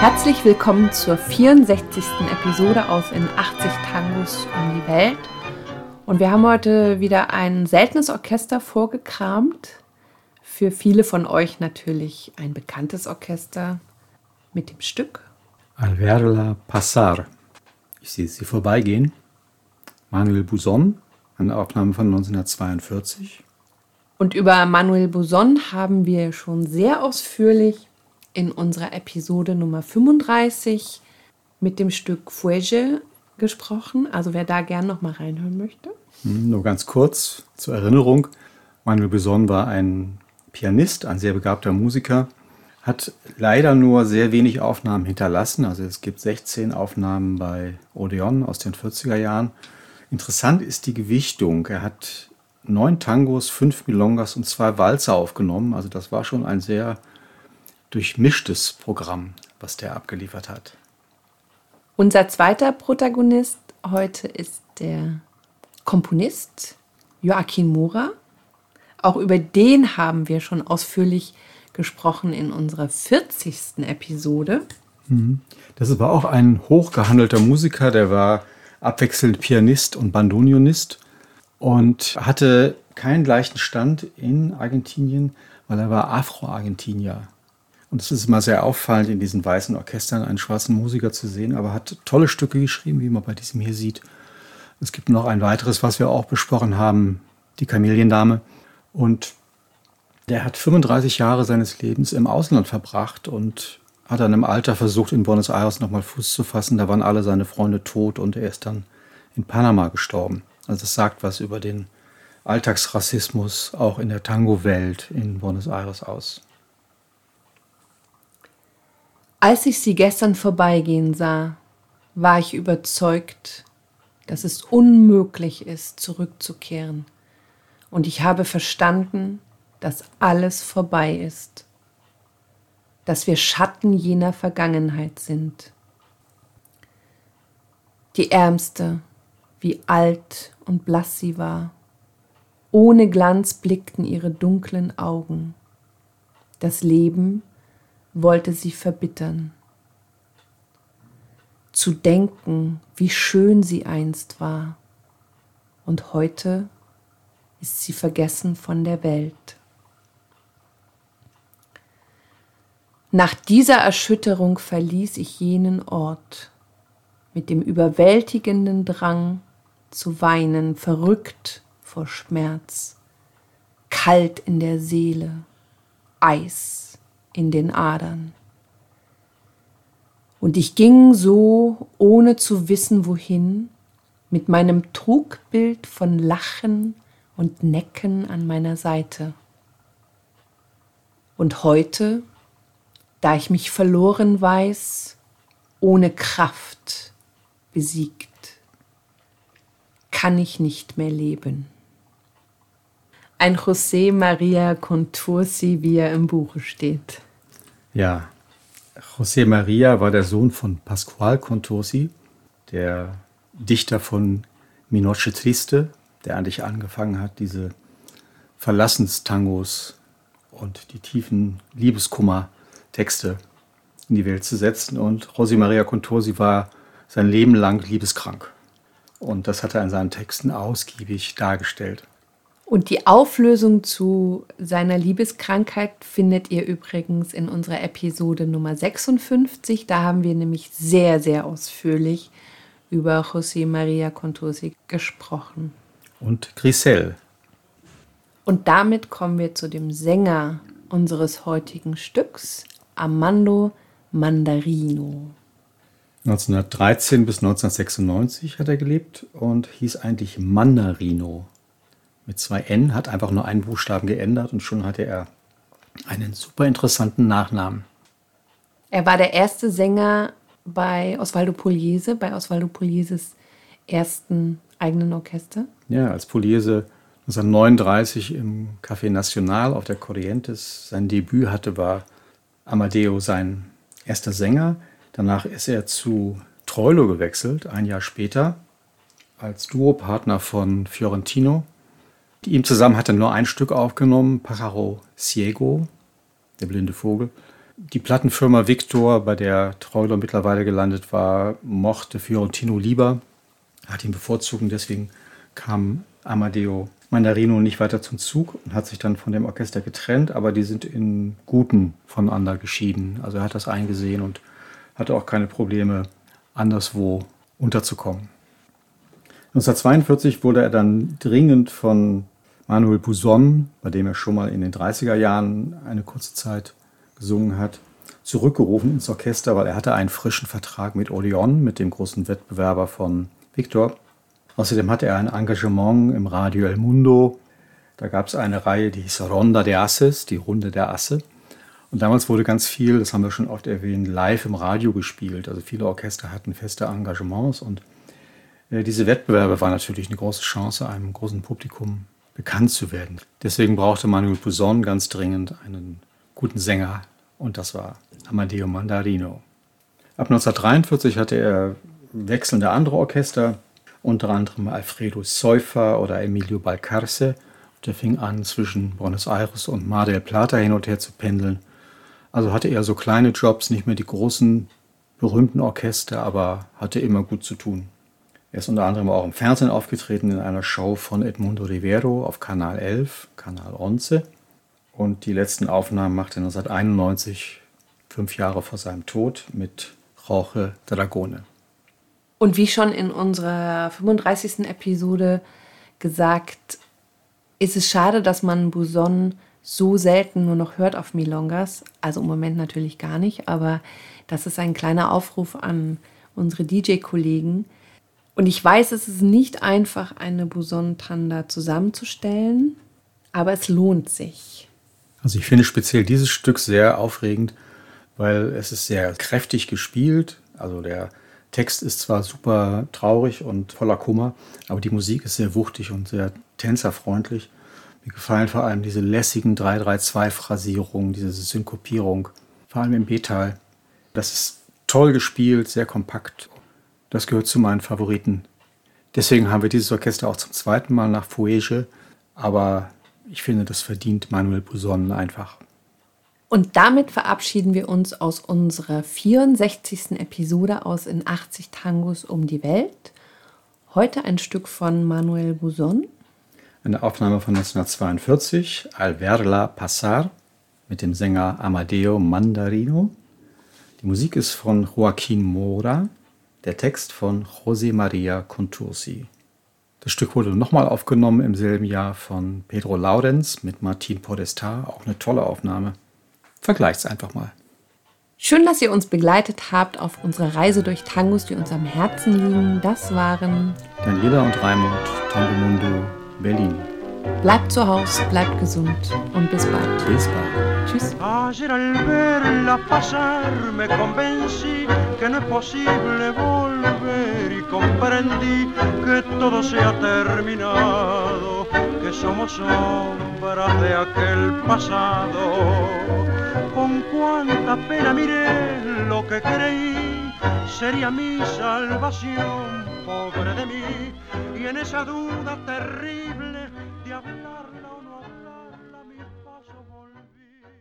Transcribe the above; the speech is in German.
Herzlich willkommen zur 64. Episode aus In 80 Tangos um die Welt. Und wir haben heute wieder ein seltenes Orchester vorgekramt. Für viele von euch natürlich ein bekanntes Orchester mit dem Stück. Al verla passar. Ich sehe sie vorbeigehen. Manuel Buson, eine Aufnahme von 1942. Und über Manuel Buson haben wir schon sehr ausführlich in unserer Episode Nummer 35 mit dem Stück Fuege gesprochen. Also wer da gern noch mal reinhören möchte. Hm, nur ganz kurz zur Erinnerung. Manuel Buson war ein Pianist, ein sehr begabter Musiker, hat leider nur sehr wenig Aufnahmen hinterlassen. Also es gibt 16 Aufnahmen bei Odeon aus den 40er Jahren. Interessant ist die Gewichtung. Er hat neun Tangos, fünf Milongas und zwei Walzer aufgenommen. Also das war schon ein sehr durchmischtes Programm, was der abgeliefert hat. Unser zweiter Protagonist heute ist der Komponist Joachim Mora. Auch über den haben wir schon ausführlich gesprochen in unserer 40. Episode. Mhm. Das war auch ein hochgehandelter Musiker, der war abwechselnd Pianist und Bandonionist und hatte keinen gleichen Stand in Argentinien, weil er war Afro-Argentinier. Und es ist immer sehr auffallend, in diesen weißen Orchestern einen schwarzen Musiker zu sehen, aber hat tolle Stücke geschrieben, wie man bei diesem hier sieht. Es gibt noch ein weiteres, was wir auch besprochen haben, die Kameliendame. Und der hat 35 Jahre seines Lebens im Ausland verbracht und hat dann im Alter versucht, in Buenos Aires nochmal Fuß zu fassen. Da waren alle seine Freunde tot und er ist dann in Panama gestorben. Also es sagt was über den Alltagsrassismus auch in der Tango-Welt in Buenos Aires aus. Als ich sie gestern vorbeigehen sah, war ich überzeugt, dass es unmöglich ist, zurückzukehren. Und ich habe verstanden, dass alles vorbei ist, dass wir Schatten jener Vergangenheit sind. Die Ärmste, wie alt und blass sie war, ohne Glanz blickten ihre dunklen Augen. Das Leben wollte sie verbittern. Zu denken, wie schön sie einst war, und heute ist sie vergessen von der Welt. Nach dieser Erschütterung verließ ich jenen Ort mit dem überwältigenden Drang zu weinen, verrückt vor Schmerz, kalt in der Seele, Eis in den Adern. Und ich ging so, ohne zu wissen wohin, mit meinem Trugbild von Lachen und Necken an meiner Seite. Und heute, da ich mich verloren weiß, ohne Kraft besiegt, kann ich nicht mehr leben. Ein José Maria Contursi, wie er im Buche steht. Ja, José Maria war der Sohn von Pascual Contursi, der Dichter von Minoche Triste, der eigentlich angefangen hat, diese Verlassenstangos und die tiefen Liebeskummer-Texte in die Welt zu setzen. Und José Maria Contursi war sein Leben lang liebeskrank. Und das hat er in seinen Texten ausgiebig dargestellt. Und die Auflösung zu seiner Liebeskrankheit findet ihr übrigens in unserer Episode Nummer 56. Da haben wir nämlich sehr, sehr ausführlich über José María Contursi gesprochen. Und Grisel. Und damit kommen wir zu dem Sänger unseres heutigen Stücks, Armando Mandarino. 1913 bis 1996 hat er gelebt und hieß eigentlich Mandarino. Mit zwei N, hat einfach nur einen Buchstaben geändert und schon hatte er einen super interessanten Nachnamen. Er war der erste Sänger bei Osvaldo Pugliese, bei Osvaldo Puglieses ersten eigenen Orchester. Ja, als Pugliese 1939 im Café National auf der Corrientes sein Debüt hatte, war Amadeo sein erster Sänger. Danach ist er zu Troilo gewechselt, ein Jahr später, als Duopartner von Fiorentino. Ihm zusammen hat er nur ein Stück aufgenommen, Pájaro Ciego, der blinde Vogel. Die Plattenfirma Victor, bei der Troilo mittlerweile gelandet war, mochte Fiorentino lieber, hat ihn bevorzugt und deswegen kam Amadeo Mandarino nicht weiter zum Zug und hat sich dann von dem Orchester getrennt, aber die sind in Guten voneinander geschieden. Also er hat das eingesehen und hatte auch keine Probleme, anderswo unterzukommen. 1942 wurde er dann dringend von Manuel Buson, bei dem er schon mal in den 30er Jahren eine kurze Zeit gesungen hat, zurückgerufen ins Orchester, weil er hatte einen frischen Vertrag mit Odeon, mit dem großen Wettbewerber von Victor. Außerdem hatte er ein Engagement im Radio El Mundo. Da gab es eine Reihe, die hieß Ronda de Asses, die Runde der Asse. Und damals wurde ganz viel, das haben wir schon oft erwähnt, live im Radio gespielt. Also viele Orchester hatten feste Engagements und äh, diese Wettbewerbe waren natürlich eine große Chance, einem großen Publikum bekannt zu werden. Deswegen brauchte Manuel Pousson ganz dringend einen guten Sänger und das war Amadeo Mandarino. Ab 1943 hatte er wechselnde andere Orchester, unter anderem Alfredo Seufer oder Emilio Balcarce. Der fing an, zwischen Buenos Aires und Mar del Plata hin und her zu pendeln. Also hatte er so kleine Jobs, nicht mehr die großen, berühmten Orchester, aber hatte immer gut zu tun. Er ist unter anderem auch im Fernsehen aufgetreten in einer Show von Edmundo Rivero auf Kanal 11, Kanal 11. Und die letzten Aufnahmen machte er 1991, fünf Jahre vor seinem Tod, mit Jorge Dragone. Und wie schon in unserer 35. Episode gesagt, ist es schade, dass man Buson so selten nur noch hört auf Milongas. Also im Moment natürlich gar nicht, aber das ist ein kleiner Aufruf an unsere DJ-Kollegen, und ich weiß, es ist nicht einfach, eine Boson-Tanda zusammenzustellen, aber es lohnt sich. Also ich finde speziell dieses Stück sehr aufregend, weil es ist sehr kräftig gespielt. Also der Text ist zwar super traurig und voller Kummer, aber die Musik ist sehr wuchtig und sehr tänzerfreundlich. Mir gefallen vor allem diese lässigen 3-3-2-Phrasierungen, diese Synkopierung, vor allem im B-Teil. Das ist toll gespielt, sehr kompakt das gehört zu meinen Favoriten. Deswegen haben wir dieses Orchester auch zum zweiten Mal nach Fuege. Aber ich finde, das verdient Manuel Buson einfach. Und damit verabschieden wir uns aus unserer 64. Episode aus in 80 Tangos um die Welt. Heute ein Stück von Manuel Buson. Eine Aufnahme von 1942, Alverla Passar, mit dem Sänger Amadeo Mandarino. Die Musik ist von Joaquin Mora der Text von José María Contursi. Das Stück wurde nochmal aufgenommen im selben Jahr von Pedro Laurenz mit Martin Podestar. Auch eine tolle Aufnahme. Vergleicht's einfach mal. Schön, dass ihr uns begleitet habt auf unserer Reise durch Tangos, die uns am Herzen liegen. Das waren Daniela und Raimund, Tango Mundo, Berlin. Bleibt zu Hause, bleibt gesund und bis bald. Bis bald. Tschüss. Ayer al verla pasar me convencí que no es posible volver y comprendí que todo se ha terminado, que somos sombras de aquel pasado. Con cuánta pena miré lo que creí sería mi salvación, pobre de mí, y en esa duda terrible de